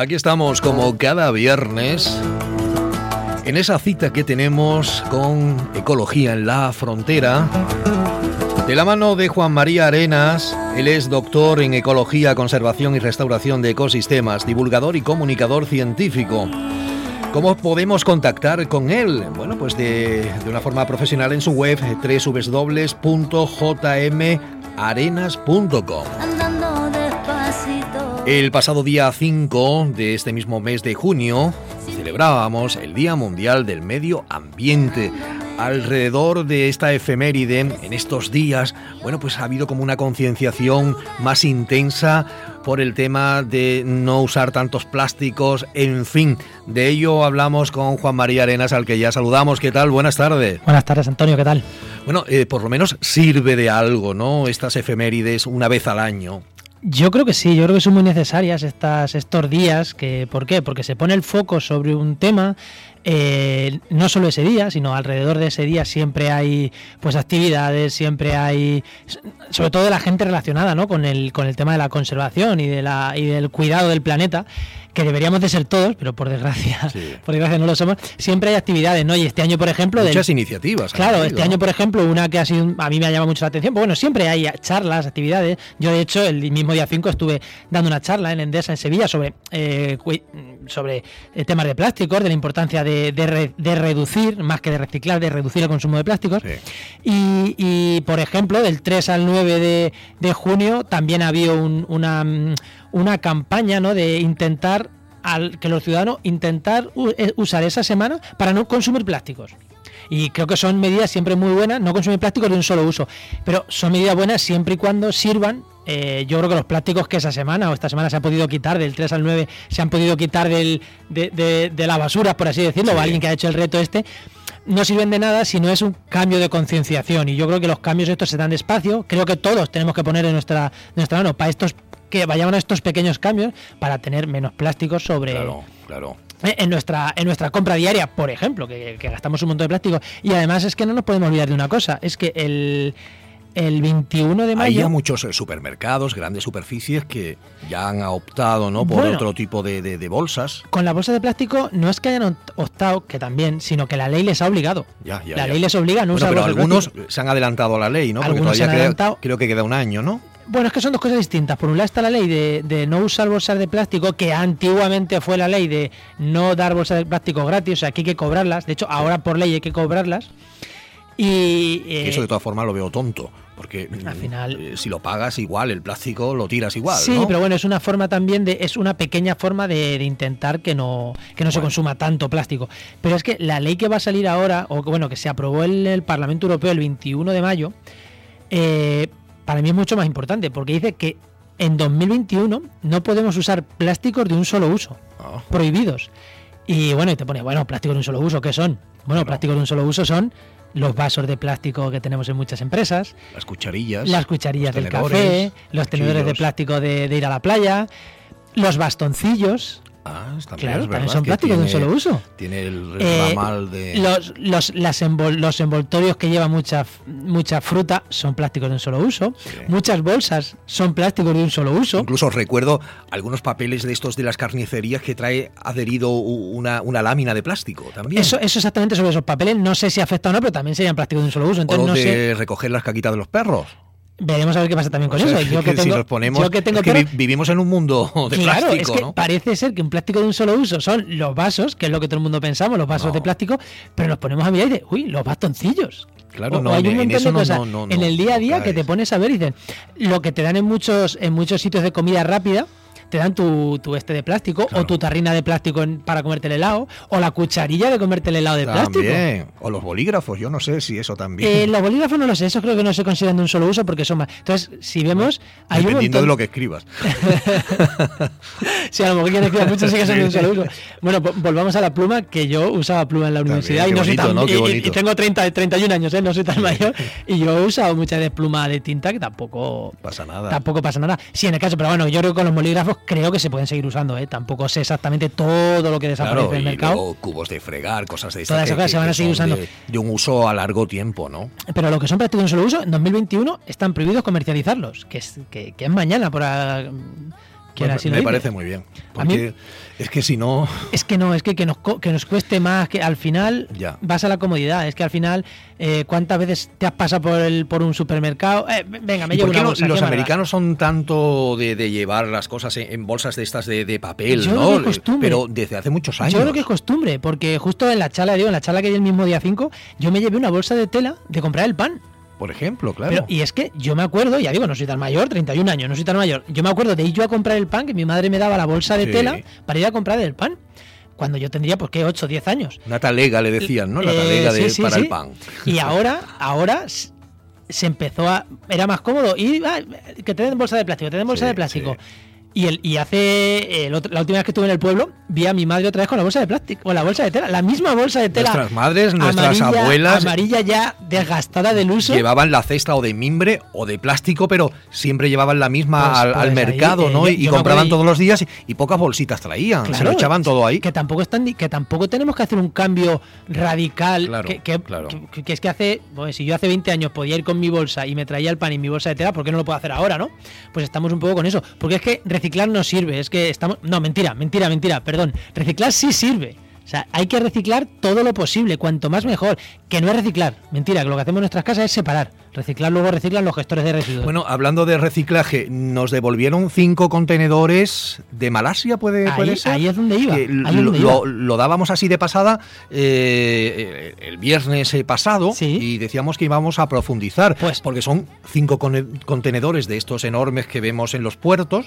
Aquí estamos como cada viernes en esa cita que tenemos con Ecología en la Frontera. De la mano de Juan María Arenas, él es doctor en Ecología, Conservación y Restauración de Ecosistemas, divulgador y comunicador científico. ¿Cómo podemos contactar con él? Bueno, pues de, de una forma profesional en su web www.jmarenas.com. El pasado día 5 de este mismo mes de junio celebrábamos el Día Mundial del Medio Ambiente. Alrededor de esta efeméride, en estos días, bueno, pues ha habido como una concienciación más intensa por el tema de no usar tantos plásticos, en fin, de ello hablamos con Juan María Arenas, al que ya saludamos. ¿Qué tal? Buenas tardes. Buenas tardes, Antonio, ¿qué tal? Bueno, eh, por lo menos sirve de algo, ¿no? Estas efemérides una vez al año. Yo creo que sí, yo creo que son muy necesarias estas, estos días. Que, ¿Por qué? Porque se pone el foco sobre un tema, eh, no solo ese día, sino alrededor de ese día siempre hay pues actividades, siempre hay, sobre todo de la gente relacionada ¿no? con, el, con el tema de la conservación y, de la, y del cuidado del planeta que deberíamos de ser todos, pero por desgracia, por desgracia no lo somos, siempre hay actividades, ¿no? Y este año, por ejemplo... Muchas iniciativas. Claro, este año, por ejemplo, una que ha sido, a mí me ha llamado mucho la atención, pues bueno, siempre hay charlas, actividades. Yo, de hecho, el mismo día 5 estuve dando una charla en Endesa, en Sevilla, sobre, eh, sobre eh, temas de plásticos, de la importancia de, de, reducir, más que de reciclar, de reducir el consumo de plásticos. Y, y, por ejemplo, del 3 al 9 de, de junio también había un, una una campaña ¿no? de intentar al, que los ciudadanos intentar eh, usar esa semana para no consumir plásticos. Y creo que son medidas siempre muy buenas, no consumir plásticos de un solo uso, pero son medidas buenas siempre y cuando sirvan. Eh, yo creo que los plásticos que esa semana o esta semana se ha podido quitar, del 3 al 9, se han podido quitar del, de, de, de la basura, por así decirlo, o alguien que ha hecho el reto este, no sirven de nada si no es un cambio de concienciación. Y yo creo que los cambios estos se dan despacio. Creo que todos tenemos que poner en nuestra, nuestra mano para estos que vayan a estos pequeños cambios para tener menos plásticos sobre... Claro, claro. Eh, en nuestra, en nuestra compra diaria, por ejemplo, que, gastamos un montón de plástico. Y además es que no nos podemos olvidar de una cosa, es que el, el 21 de mayo. Hay muchos eh, supermercados, grandes superficies que ya han optado ¿no? por otro tipo de, de, bolsas. Con la bolsa de plástico no es que hayan optado, que también, sino que la ley les ha obligado. Ya, ya, la ley les obliga a no usar Pero algunos se han adelantado a la ley, ¿no? Porque todavía creo que queda un año, ¿no? Bueno, es que son dos cosas distintas. Por un lado está la ley de, no usar bolsas de plástico, que antiguamente fue la ley de no dar bolsas de plástico gratis, o sea, aquí hay que cobrarlas. De hecho, ahora por ley hay que cobrarlas. Y eh, eso de todas formas lo veo tonto, porque al final eh, si lo pagas igual, el plástico lo tiras igual. Sí, pero bueno, es una forma también de, es una pequeña forma de, intentar que no, que no se consuma tanto plástico. Pero es que la ley que va a salir ahora, o bueno, que se aprobó en el Parlamento Europeo el 21 de mayo, eh, para mí es mucho más importante, porque dice que en 2021 no podemos usar plásticos de un solo uso, ah. prohibidos. Y bueno, y te pone, bueno, plásticos de un solo uso, ¿qué son? Bueno, plásticos de un solo uso son los vasos de plástico que tenemos en muchas empresas, las cucharillas, las cucharillas del café, los tenedores de plástico de, de ir a la playa, los bastoncillos, Ah, claro, también son plásticos de un solo uso. Tiene el eh, ramal de. Los, los, los envoltorios que llevan mucha, mucha fruta son plásticos de un solo uso. Muchas bolsas son plásticos de un solo uso. Incluso recuerdo algunos papeles de estos de las carnicerías que trae adherido una, una lámina de plástico también. Eso, eso exactamente sobre esos papeles. No sé si afecta o no, pero también serían plásticos de un solo uso. Entonces, o no de sé... recoger las caquitas de los perros. Veremos a ver qué pasa también con eso. Yo que, tengo, que vivimos en un mundo de claro, plástico, es que Parece ser que un plástico de un solo uso son los vasos, que es lo que todo el mundo pensamos, los vasos de plástico, pero nos ponemos a mirar y de, uy, los bastoncillos. Claro, no, hay un montón de cosas en el día a día que te pones a ver y dicen, lo que te dan en muchos, en muchos sitios de comida rápida, te dan tu, tu este de plástico o tu tarrina de plástico para comerte el helado o la cucharilla de comerte el helado de plástico. O los bolígrafos, yo no sé si eso también. Eh, los bolígrafos no lo sé, eso creo que no se consideran de un solo uso porque son más. Entonces, si vemos. Hay Dependiendo de lo que escribas. si a lo mejor quieres escribir mucho, sí que son de un solo uso. Bueno, volvamos a la pluma, que yo usaba pluma en la universidad y, no soy tan, y, tengo 30, 31 años, ¿eh? no soy tan mayor. y yo he usado muchas veces pluma de tinta que tampoco pasa nada. Tampoco pasa nada. Sí, en el caso, pero bueno, yo creo que con los bolígrafos creo que se pueden seguir usando, ¿eh? Tampoco sé exactamente todo lo que desaparece del mercado. cubos de fregar, cosas de Todas esas cosas se van a seguir usando. De, un uso a largo tiempo, ¿no? Pero lo que son de un solo uso, en 2021 están prohibidos comercializarlos, que es, que, es mañana, por así me parece muy bien. A mí- es que si no. Es que no, es que, que, nos, que nos cueste más, que al final Ya. vas a la comodidad. Es que al final, eh, ¿cuántas veces te has pasado por, el, por un supermercado? Eh, venga, me ¿Y llevo por qué una bolsa. los americanos son tanto de, de llevar las cosas en, en bolsas de estas de, de papel, Yo ¿no? creo que es costumbre. Pero desde hace muchos años. Yo creo que es costumbre, porque justo en la charla, digo, en la charla que di el mismo día 5, yo me llevé una bolsa de tela de comprar el pan. Por ejemplo, claro. Pero, y es que yo me acuerdo, ya digo, no soy tan mayor, 31 años, no soy tan mayor. Yo me acuerdo de ir yo a comprar el pan, que mi madre me daba la bolsa de Sí. tela para ir a comprar el pan. Cuando yo tendría, pues, ¿qué? 8 o 10 años. Una talega le decían, ¿no? La Eh, talega de, sí, sí, para sí. el pan. Y ahora, ahora se empezó a. Era más cómodo. Y ah, que te den bolsa de plástico, te den bolsa de plástico. Y, el, y hace. el otro- la última vez que estuve en el pueblo, vi a mi madre otra vez con la bolsa de plástico. Con la bolsa de tela. La misma bolsa de tela. Nuestras madres, nuestras amarilla- abuelas Amarilla ya desgastada del uso. llevaban la cesta o de mimbre o de plástico, pero siempre llevaban la misma Pues- al, pues al ahí, mercado, eh, ¿no? yo- y, yo compraban todos los días y, y pocas bolsitas traían. Se lo echaban todo ahí. Que tampoco están que tampoco tenemos que hacer un cambio radical. Claro, que, que- claro. que- que es que hace, pues, si yo hace 20 años podía ir con mi bolsa y me traía el pan y mi bolsa de tela, ¿por qué no lo puedo hacer ahora, no? Pues estamos un poco con eso. Porque es que reciclar no sirve. Es que estamos. No, mentira, mentira, mentira, perdón. Reciclar sí sirve. O sea, hay que reciclar todo lo posible, cuanto más mejor. Que no es reciclar. Mentira, que lo que hacemos en nuestras casas es separar. Reciclar luego reciclan los gestores de residuos. Bueno, hablando de reciclaje, nos devolvieron cinco contenedores de Malasia, ¿puede, Ahí- puede ser? ahí es donde iba, es lo, donde lo- iba. lo dábamos así de pasada eh, el viernes eh, pasado Sí. y decíamos que íbamos a profundizar, Pues- porque son cinco con- contenedores de estos enormes que vemos en los puertos.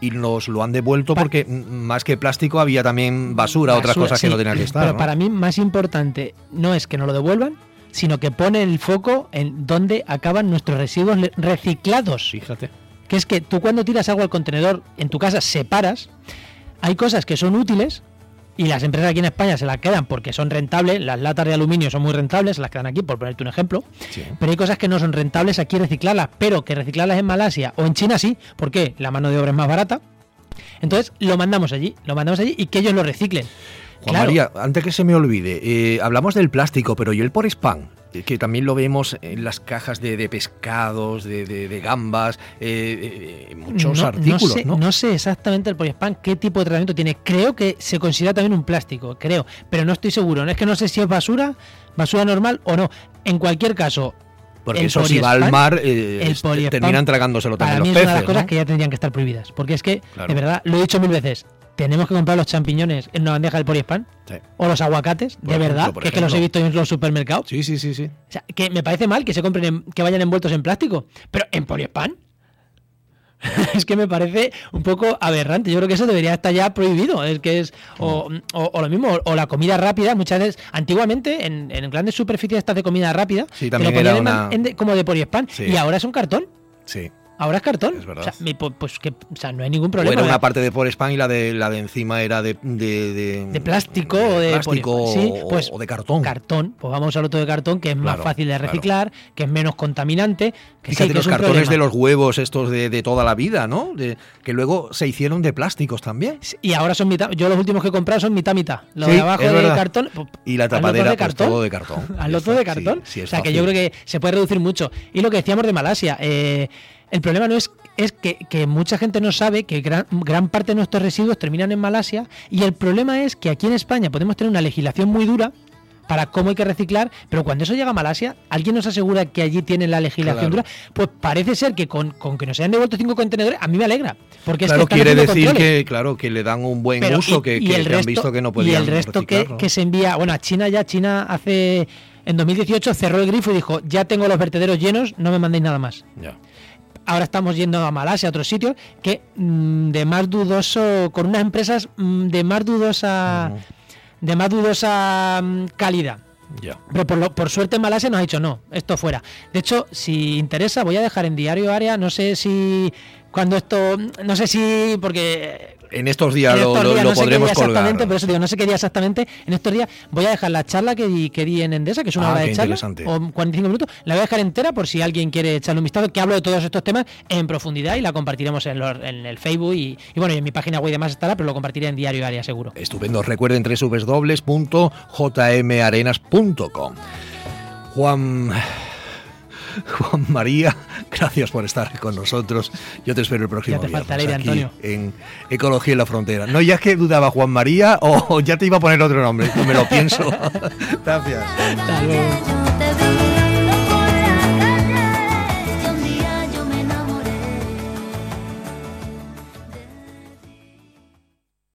Y nos lo han devuelto Pa- porque más que plástico había también basura, otras cosas que no tenían que estar. Pero ¿no? para mí más importante no es que nos lo devuelvan, sino que pone el foco en dónde acaban nuestros residuos reciclados. Fíjate. Que es que tú cuando tiras agua al contenedor en tu casa separas, hay cosas que son útiles y las empresas aquí en España se las quedan porque son rentables, las latas de aluminio son muy rentables, se las quedan aquí por ponerte un ejemplo, Sí. pero hay cosas que no son rentables aquí reciclarlas, pero que reciclarlas en Malasia o en China sí, ¿por qué? La mano de obra es más barata. Entonces lo mandamos allí, lo mandamos allí y que ellos lo reciclen. Juan Claro. María, antes que se me olvide, eh, hablamos del plástico, pero ¿y el por spam? Que también lo vemos en las cajas de, de pescados, de, de- de gambas, eh, eh, muchos no, artículos, sé, ¿no? no sé exactamente el polispam qué tipo de tratamiento tiene. Creo que se considera también un plástico, creo, pero no estoy seguro. Es que no sé si es basura, basura normal o no. En cualquier caso, Porque el eso si va al mar, eh, terminan tragándoselo para también mí los es peces, una de las cosas ¿no? que ya tendrían que estar prohibidas. Porque es que, Claro. de verdad, lo he dicho mil veces, tenemos que comprar los champiñones en una bandeja del polispam Sí. o los aguacates, Por de ejemplo, verdad, que es que los he visto en los supermercados. Sí, sí, sí, sí. O sea, que me parece mal que se compren, en- que vayan envueltos en plástico, pero en poliespan. es que me parece un poco aberrante. Yo creo que eso debería estar ya prohibido. Es que es o, o- o lo mismo, o la comida rápida. Muchas veces, antiguamente, en, en grandes superficies estas de comida rápida, Sí, te también lo ponían era en- una- en de- como de poliespan Sí. y ahora es un cartón. Sí. Ahora es cartón. Es verdad. O sea, mi- pues, que, o sea, no hay ningún O problema. era una ¿verdad? parte de por spam y la de la de encima era de de, de, de plástico o de plástico. Sí, o- pues, o de cartón. Cartón, pues vamos al otro de cartón que es más fácil de claro. reciclar, que es menos contaminante. Que sí, Fíjate que los es un cartones problema. de los huevos estos de, de toda la vida, ¿no? De, que luego se hicieron de plásticos también. Y ahora son mitad. Yo los últimos que he comprado son mitad mitad. Lo Sí, de abajo de cartón. pues, Y la tapadera, de pues, cartón. todo de cartón. Ya todo de cartón. sí, sí, o sea que yo creo que se puede reducir mucho. Y lo que decíamos de Malasia, eh, el problema no es, es que, que mucha gente no sabe que gran, gran parte de nuestros residuos terminan en Malasia. Y el problema es que aquí en España podemos tener una legislación muy dura para cómo hay que reciclar, pero cuando eso llega a Malasia, ¿alguien nos asegura que allí tienen la legislación Claro. dura? Pues parece ser que con, con que nos hayan devuelto cinco contenedores, a mí me alegra. Porque es que Claro, quiere decir controles. que, claro, que le dan un buen Pero uso, y- que, y que- el que han visto que no podían Y el resto que se envía, bueno, a China ya, China hace, en 2018 cerró el grifo y dijo, ya tengo los vertederos llenos, no me mandéis nada más. Ya. Ahora estamos yendo a Malasia, a otros sitios, que mm, de más dudoso, con unas empresas mm, de más dudosa, de más dudosa mm, calidad. Ya. Pero por, lo- por suerte Malasia nos ha dicho no, esto fuera. De hecho, si interesa, voy a dejar en diario área, no sé si cuando esto, no sé si, porque En estos días en lo, estos lo- días lo no sé qué podremos día exactamente, colgar. por eso digo, no sé qué día exactamente. En estos días voy a dejar la charla que di, que di en Endesa, que es una Ah, hora de charla, interesante. o 45 minutos. La voy a dejar entera por si alguien quiere echarle un vistazo, que hablo de todos estos temas en profundidad y la compartiremos en, los- en el Facebook y, y bueno, y en mi página web y demás estará, pero lo compartiré en Diario Área seguro. Estupendo. Recuerden www.jmarenas.com. Juan. Juan María, gracias por estar con nosotros. Yo te espero el próximo ya te viernes aquí Antonio. en Ecología en la Frontera. No, ya es que dudaba Juan María o ya te iba a poner otro nombre, me lo pienso. gracias. Hasta luego.